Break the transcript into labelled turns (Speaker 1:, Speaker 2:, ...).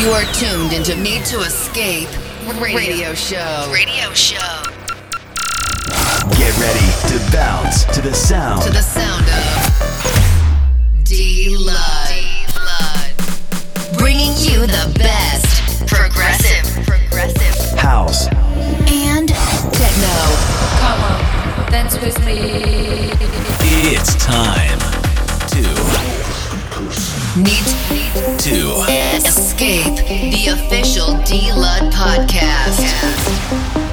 Speaker 1: You are tuned into Need to Escape radio show. Radio show.
Speaker 2: Get ready to bounce to the sound.
Speaker 1: To the sound of Dee Lud. Bringing you the best progressive, progressive
Speaker 2: house
Speaker 1: and techno.
Speaker 3: Come on, dance with me.
Speaker 2: It's time to
Speaker 1: Need
Speaker 2: to
Speaker 1: escape the official Dee Lud podcast.